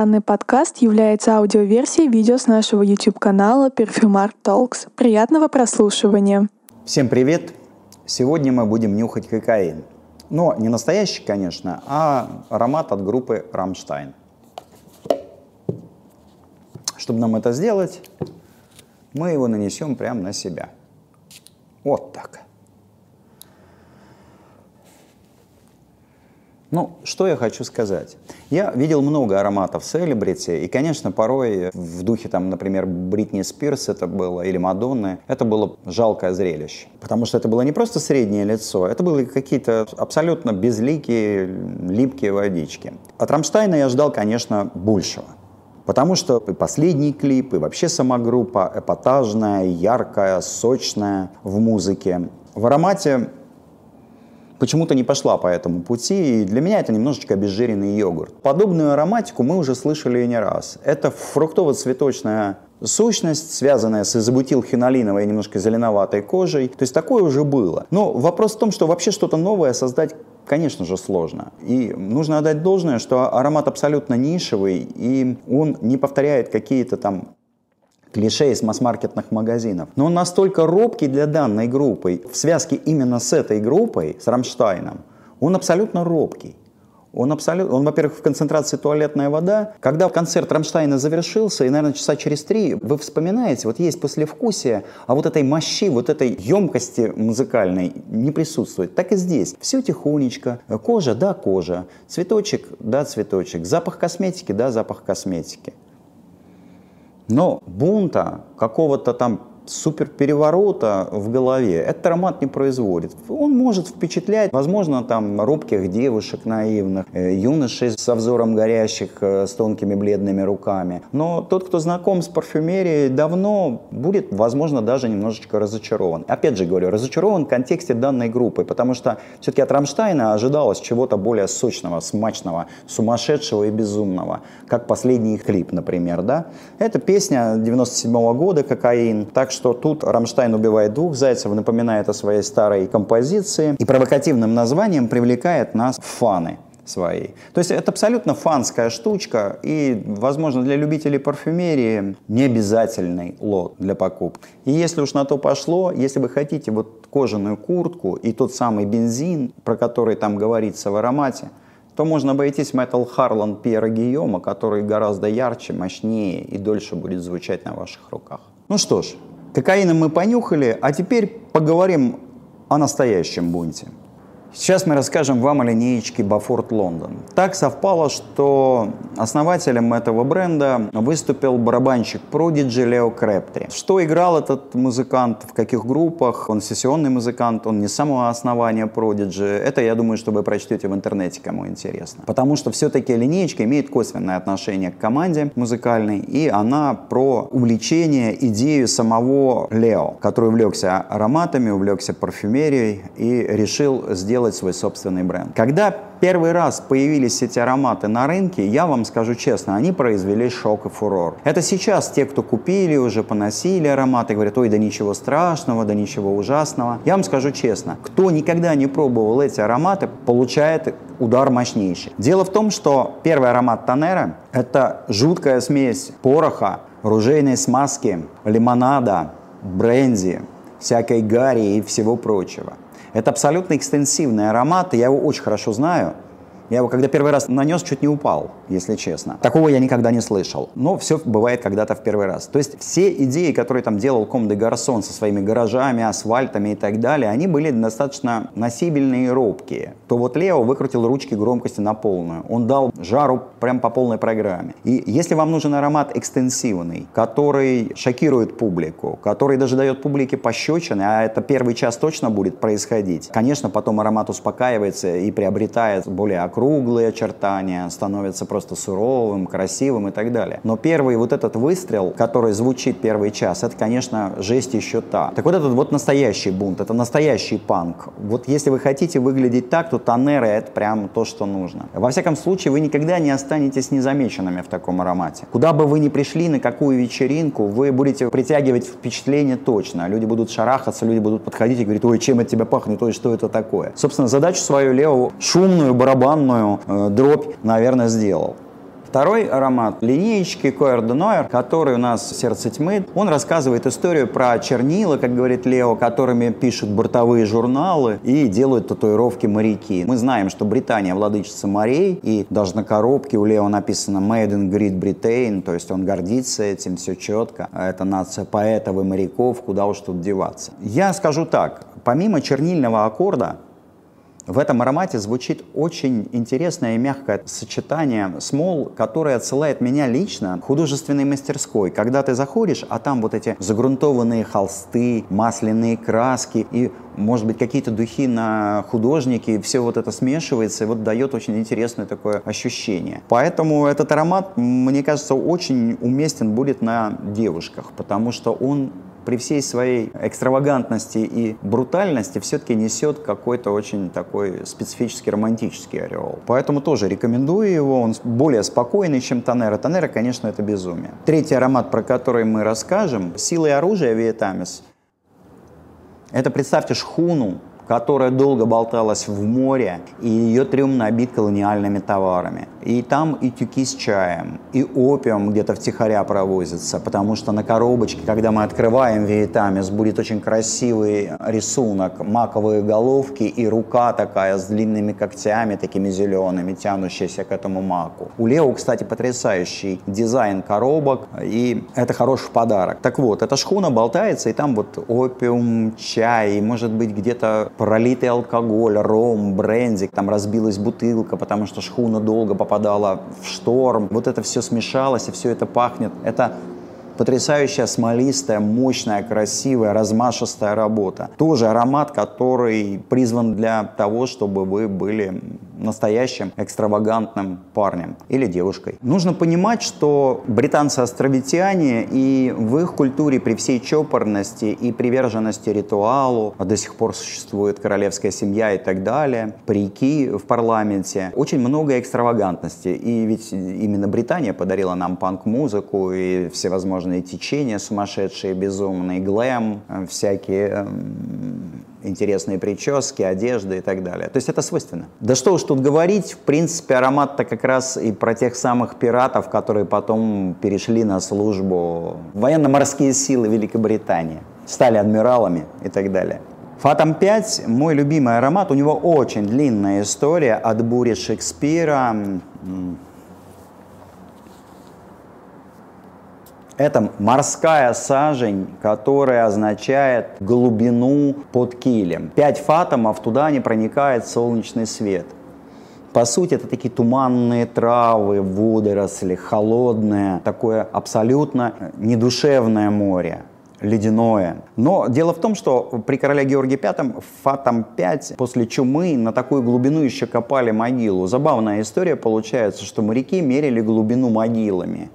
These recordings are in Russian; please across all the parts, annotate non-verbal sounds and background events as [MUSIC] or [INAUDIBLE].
Данный подкаст является аудиоверсией видео с нашего YouTube-канала Perfumart Talks. Приятного прослушивания! Всем привет! Сегодня мы будем нюхать кокаин. Но не настоящий, конечно, а аромат от группы Rammstein. Чтобы нам это сделать, мы его нанесем прямо на себя. Вот так. Ну, что я хочу сказать. Я видел много ароматов Celebrity, и, конечно, порой в духе, там, например, Бритни Спирс это было, или Мадонны, это было жалкое зрелище. Потому что это было не просто среднее лицо, это были какие-то абсолютно безликие, липкие водички. От Рамштайна я ждал, конечно, большего. Потому что и последний клип, и вообще сама группа эпатажная, яркая, сочная в музыке. В аромате почему-то не пошла по этому пути, и для меня это немножечко обезжиренный йогурт. Подобную ароматику мы уже слышали и не раз. Это фруктово-цветочная сущность, связанная с изобутилхинолиновой немножко зеленоватой кожей. То есть такое уже было. Но вопрос в том, что вообще что-то новое создать конечно же, сложно. И нужно отдать должное, что аромат абсолютно нишевый, и он не повторяет какие-то там клише из масс-маркетных магазинов. Но он настолько робкий для данной группы, в связке именно с этой группой, с Рамштайном, он абсолютно робкий. Он, абсолютно, он, во-первых, в концентрации туалетная вода. Когда концерт Рамштайна завершился, и, наверное, часа через три, вы вспоминаете, вот есть послевкусие, а вот этой мощи, вот этой емкости музыкальной не присутствует. Так и здесь. Все тихонечко. Кожа, да, кожа. Цветочек, да, цветочек. Запах косметики, да, запах косметики. Но бунта, какого-то там супер переворота в голове этот аромат не производит. Он может впечатлять, возможно, там робких девушек наивных, э, юношей со взором горящих, э, с тонкими бледными руками. Но тот, кто знаком с парфюмерией давно, будет, возможно, даже немножечко разочарован. Опять же говорю, разочарован в контексте данной группы, потому что все-таки от Рамштайна ожидалось чего-то более сочного, смачного, сумасшедшего и безумного, как последний клип, например, да? Это песня 97 -го года «Кокаин», так что что тут Рамштайн убивает двух зайцев, напоминает о своей старой композиции и провокативным названием привлекает нас в фаны свои. То есть это абсолютно фанская штучка и, возможно, для любителей парфюмерии не обязательный лот для покупки. И если уж на то пошло, если вы хотите вот кожаную куртку и тот самый бензин, про который там говорится в аромате, то можно обойтись Metal Harlan Пьера Гийома, который гораздо ярче, мощнее и дольше будет звучать на ваших руках. Ну что ж, Кокаина мы понюхали, а теперь поговорим о настоящем бунте. Сейчас мы расскажем вам о линеечке Бафорт Лондон. Так совпало, что основателем этого бренда выступил барабанщик Prodigy Лео Крептри. Что играл этот музыкант, в каких группах, он сессионный музыкант, он не с самого основания Prodigy. Это, я думаю, что вы прочтете в интернете, кому интересно. Потому что все-таки линеечка имеет косвенное отношение к команде музыкальной, и она про увлечение, идею самого Лео, который увлекся ароматами, увлекся парфюмерией и решил сделать сделать свой собственный бренд. Когда первый раз появились эти ароматы на рынке, я вам скажу честно, они произвели шок и фурор. Это сейчас те, кто купили, уже поносили ароматы, говорят, ой, да ничего страшного, да ничего ужасного. Я вам скажу честно, кто никогда не пробовал эти ароматы, получает удар мощнейший. Дело в том, что первый аромат Танера – это жуткая смесь пороха, ружейной смазки, лимонада, бренди, всякой гари и всего прочего. Это абсолютно экстенсивный аромат, и я его очень хорошо знаю. Я его, когда первый раз нанес, чуть не упал, если честно. Такого я никогда не слышал. Но все бывает когда-то в первый раз. То есть все идеи, которые там делал Ком де Гарсон со своими гаражами, асфальтами и так далее, они были достаточно носибельные и робкие. То вот Лео выкрутил ручки громкости на полную. Он дал жару прям по полной программе. И если вам нужен аромат экстенсивный, который шокирует публику, который даже дает публике пощечины, а это первый час точно будет происходить, конечно, потом аромат успокаивается и приобретает более окружение круглые очертания, становится просто суровым, красивым и так далее. Но первый вот этот выстрел, который звучит первый час, это, конечно, жесть еще та. Так вот этот вот настоящий бунт, это настоящий панк. Вот если вы хотите выглядеть так, то Танера это прям то, что нужно. Во всяком случае, вы никогда не останетесь незамеченными в таком аромате. Куда бы вы ни пришли, на какую вечеринку, вы будете притягивать впечатление точно. Люди будут шарахаться, люди будут подходить и говорить, ой, чем это тебя пахнет, ой, что это такое. Собственно, задачу свою Лео шумную, барабанную полную э, дробь, наверное, сделал. Второй аромат линеечки Noir, который у нас «Сердце тьмы». Он рассказывает историю про чернила, как говорит Лео, которыми пишут бортовые журналы и делают татуировки моряки. Мы знаем, что Британия владычица морей, и даже на коробке у Лео написано «Made in Great Britain», то есть он гордится этим, все четко. Это нация поэтов и моряков, куда уж тут деваться. Я скажу так, помимо чернильного аккорда, в этом аромате звучит очень интересное и мягкое сочетание смол, которое отсылает меня лично к художественной мастерской. Когда ты заходишь, а там вот эти загрунтованные холсты, масляные краски и, может быть, какие-то духи на художнике, все вот это смешивается и вот дает очень интересное такое ощущение. Поэтому этот аромат, мне кажется, очень уместен будет на девушках, потому что он при всей своей экстравагантности и брутальности все-таки несет какой-то очень такой специфический романтический ореол. Поэтому тоже рекомендую его, он более спокойный, чем Тонера. Тонера, конечно, это безумие. Третий аромат, про который мы расскажем, «Сила и оружие» Виетамис. Это, представьте, шхуну, которая долго болталась в море, и ее трюм набит колониальными товарами. И там и тюки с чаем, и опиум где-то втихаря провозится, потому что на коробочке, когда мы открываем виетамис, будет очень красивый рисунок, маковые головки и рука такая с длинными когтями, такими зелеными, тянущаяся к этому маку. У Лео, кстати, потрясающий дизайн коробок, и это хороший подарок. Так вот, эта шхуна болтается, и там вот опиум, чай, и может быть где-то пролитый алкоголь, ром, бренди, там разбилась бутылка, потому что шхуна долго попадала в шторм. Вот это все смешалось, и все это пахнет. Это Потрясающая смолистая, мощная, красивая, размашистая работа. Тоже аромат, который призван для того, чтобы вы были настоящим экстравагантным парнем или девушкой. Нужно понимать, что британцы-островитяне и в их культуре при всей чопорности и приверженности ритуалу, а до сих пор существует королевская семья и так далее, парики в парламенте, очень много экстравагантности. И ведь именно Британия подарила нам панк-музыку и всевозможные течения сумасшедшие, безумные, глэм, э, всякие эм, интересные прически, одежды и так далее. То есть это свойственно. Да что уж тут говорить, в принципе, аромат-то как раз и про тех самых пиратов, которые потом перешли на службу военно-морские силы Великобритании, стали адмиралами и так далее. Фатом 5 – мой любимый аромат. У него очень длинная история от бури Шекспира, Это морская сажень, которая означает глубину под килем. Пять фатомов, туда не проникает солнечный свет. По сути, это такие туманные травы, водоросли, холодное, такое абсолютно недушевное море ледяное. Но дело в том, что при короле Георгии V Фатом 5 после чумы на такую глубину еще копали могилу. Забавная история получается, что моряки мерили глубину могилами.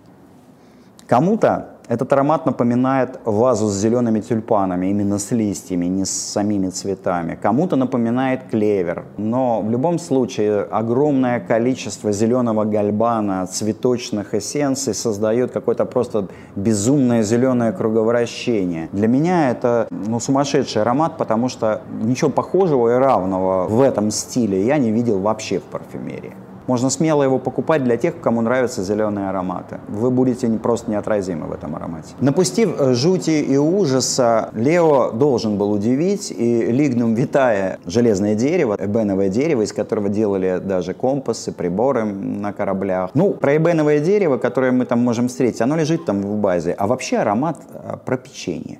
Кому-то этот аромат напоминает вазу с зелеными тюльпанами, именно с листьями, не с самими цветами. Кому-то напоминает клевер. Но в любом случае огромное количество зеленого гальбана, цветочных эссенций создает какое-то просто безумное зеленое круговращение. Для меня это ну, сумасшедший аромат, потому что ничего похожего и равного в этом стиле я не видел вообще в парфюмерии. Можно смело его покупать для тех, кому нравятся зеленые ароматы. Вы будете просто неотразимы в этом аромате. Напустив э, жути и ужаса, Лео должен был удивить, и Лигнум Витая, железное дерево, эбеновое дерево, из которого делали даже компасы, приборы на кораблях. Ну, про эбеновое дерево, которое мы там можем встретить, оно лежит там в базе. А вообще аромат э, про печенье.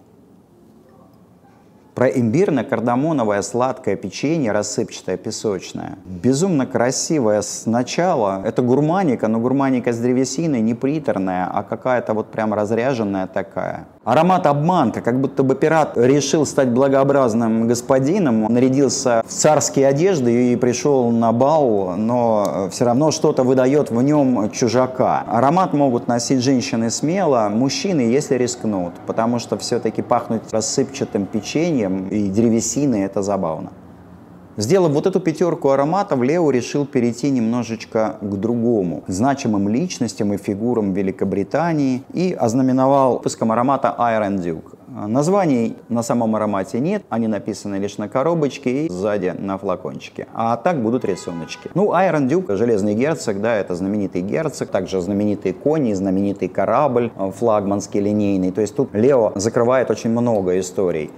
Про имбирно-кардамоновое сладкое печенье, рассыпчатое, песочное. Безумно красивое сначала. Это гурманика, но гурманика с древесиной, не приторная, а какая-то вот прям разряженная такая. Аромат обманка, как будто бы пират решил стать благообразным господином, нарядился в царские одежды и пришел на бал, но все равно что-то выдает в нем чужака. Аромат могут носить женщины смело, мужчины, если рискнут, потому что все-таки пахнуть рассыпчатым печеньем и древесиной – это забавно. Сделав вот эту пятерку ароматов, Лео решил перейти немножечко к другому, к значимым личностям и фигурам Великобритании и ознаменовал выпуском аромата Iron Duke. Названий на самом аромате нет, они написаны лишь на коробочке и сзади на флакончике. А так будут рисуночки. Ну, Iron Duke, железный герцог, да, это знаменитый герцог, также знаменитый кони, знаменитый корабль, флагманский линейный. То есть тут Лео закрывает очень много историй.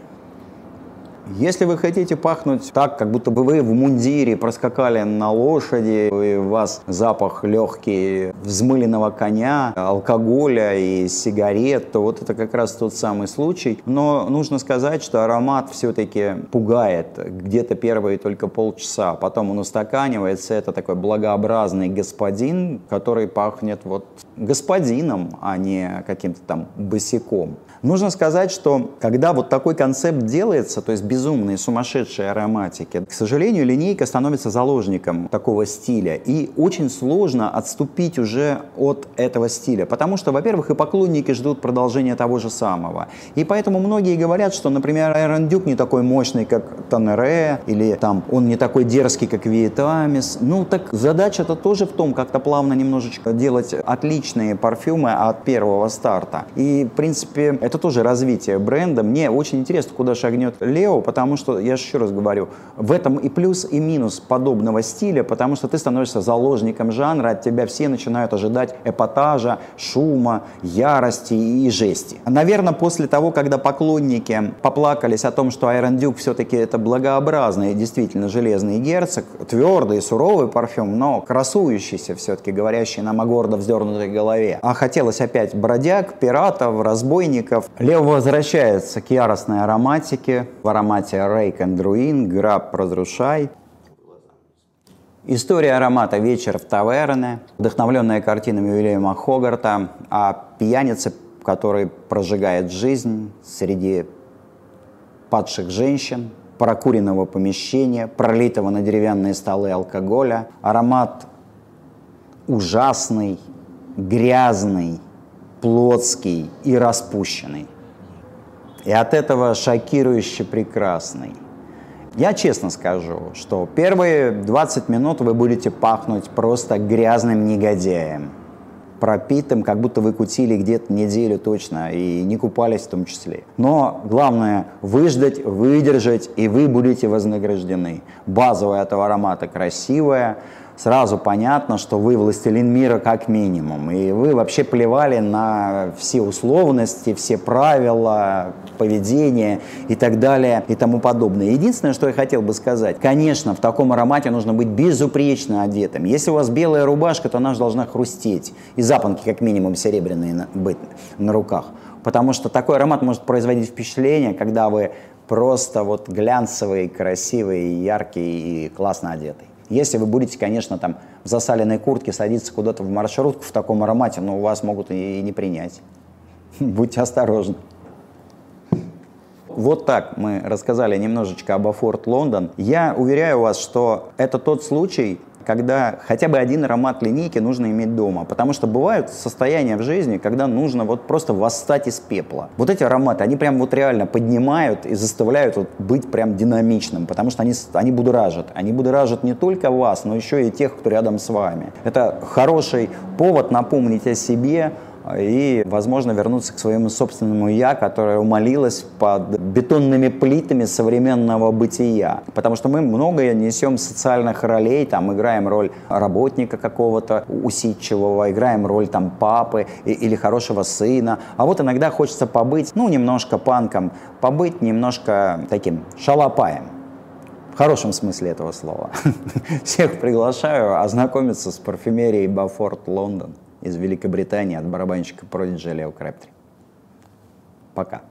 Если вы хотите пахнуть так, как будто бы вы в мундире проскакали на лошади, и у вас запах легкий взмыленного коня, алкоголя и сигарет, то вот это как раз тот самый случай. Но нужно сказать, что аромат все-таки пугает где-то первые только полчаса. Потом он устаканивается. Это такой благообразный господин, который пахнет вот господином, а не каким-то там босиком. Нужно сказать, что когда вот такой концепт делается, то есть безумные, сумасшедшие ароматики, к сожалению, линейка становится заложником такого стиля. И очень сложно отступить уже от этого стиля. Потому что, во-первых, и поклонники ждут продолжения того же самого. И поэтому многие говорят, что, например, Iron Duke не такой мощный, как Танере, или там он не такой дерзкий, как Виетамис. Ну, так задача-то тоже в том, как-то плавно немножечко делать отличные парфюмы от первого старта. И, в принципе, это тоже развитие бренда. Мне очень интересно, куда шагнет Лео, потому что, я еще раз говорю, в этом и плюс, и минус подобного стиля, потому что ты становишься заложником жанра, от тебя все начинают ожидать эпатажа, шума, ярости и жести. Наверное, после того, когда поклонники поплакались о том, что Iron Duke все-таки это благообразный, действительно железный герцог, твердый, суровый парфюм, но красующийся все-таки, говорящий нам о гордо вздернутой голове. А хотелось опять бродяг, пиратов, разбойников. Лев возвращается к яростной ароматике. В аромате Rake and Ruin, Граб, Разрушай. История аромата «Вечер в таверне», вдохновленная картинами Уильяма Хогарта о пьянице, который прожигает жизнь среди падших женщин, прокуренного помещения, пролитого на деревянные столы алкоголя. Аромат ужасный, грязный, плотский и распущенный. И от этого шокирующе прекрасный. Я честно скажу, что первые 20 минут вы будете пахнуть просто грязным негодяем, пропитым, как будто вы кутили где-то неделю точно и не купались в том числе. Но главное выждать, выдержать, и вы будете вознаграждены. Базовая этого аромата красивая, сразу понятно, что вы властелин мира как минимум. И вы вообще плевали на все условности, все правила, поведения и так далее и тому подобное. Единственное, что я хотел бы сказать, конечно, в таком аромате нужно быть безупречно одетым. Если у вас белая рубашка, то она же должна хрустеть. И запонки как минимум серебряные быть на руках. Потому что такой аромат может производить впечатление, когда вы просто вот глянцевый, красивый, яркий и классно одетый. Если вы будете, конечно, там в засаленной куртке садиться куда-то в маршрутку в таком аромате, но ну, вас могут и не принять. [LAUGHS] Будьте осторожны. Вот так мы рассказали немножечко об Афорт Лондон. Я уверяю вас, что это тот случай, когда хотя бы один аромат линейки нужно иметь дома. Потому что бывают состояния в жизни, когда нужно вот просто восстать из пепла. Вот эти ароматы, они прям вот реально поднимают и заставляют вот быть прям динамичным, потому что они, они будоражат. Они будоражат не только вас, но еще и тех, кто рядом с вами. Это хороший повод напомнить о себе, и, возможно, вернуться к своему собственному «я», которое умолилось под бетонными плитами современного бытия. Потому что мы многое несем социальных ролей, там, играем роль работника какого-то усидчивого, играем роль там папы или хорошего сына. А вот иногда хочется побыть, ну, немножко панком, побыть немножко таким шалопаем. В хорошем смысле этого слова. [LAUGHS] Всех приглашаю ознакомиться с парфюмерией Бафорт Лондон из Великобритании от барабанщика Prodigy Лео Крэптри. Пока.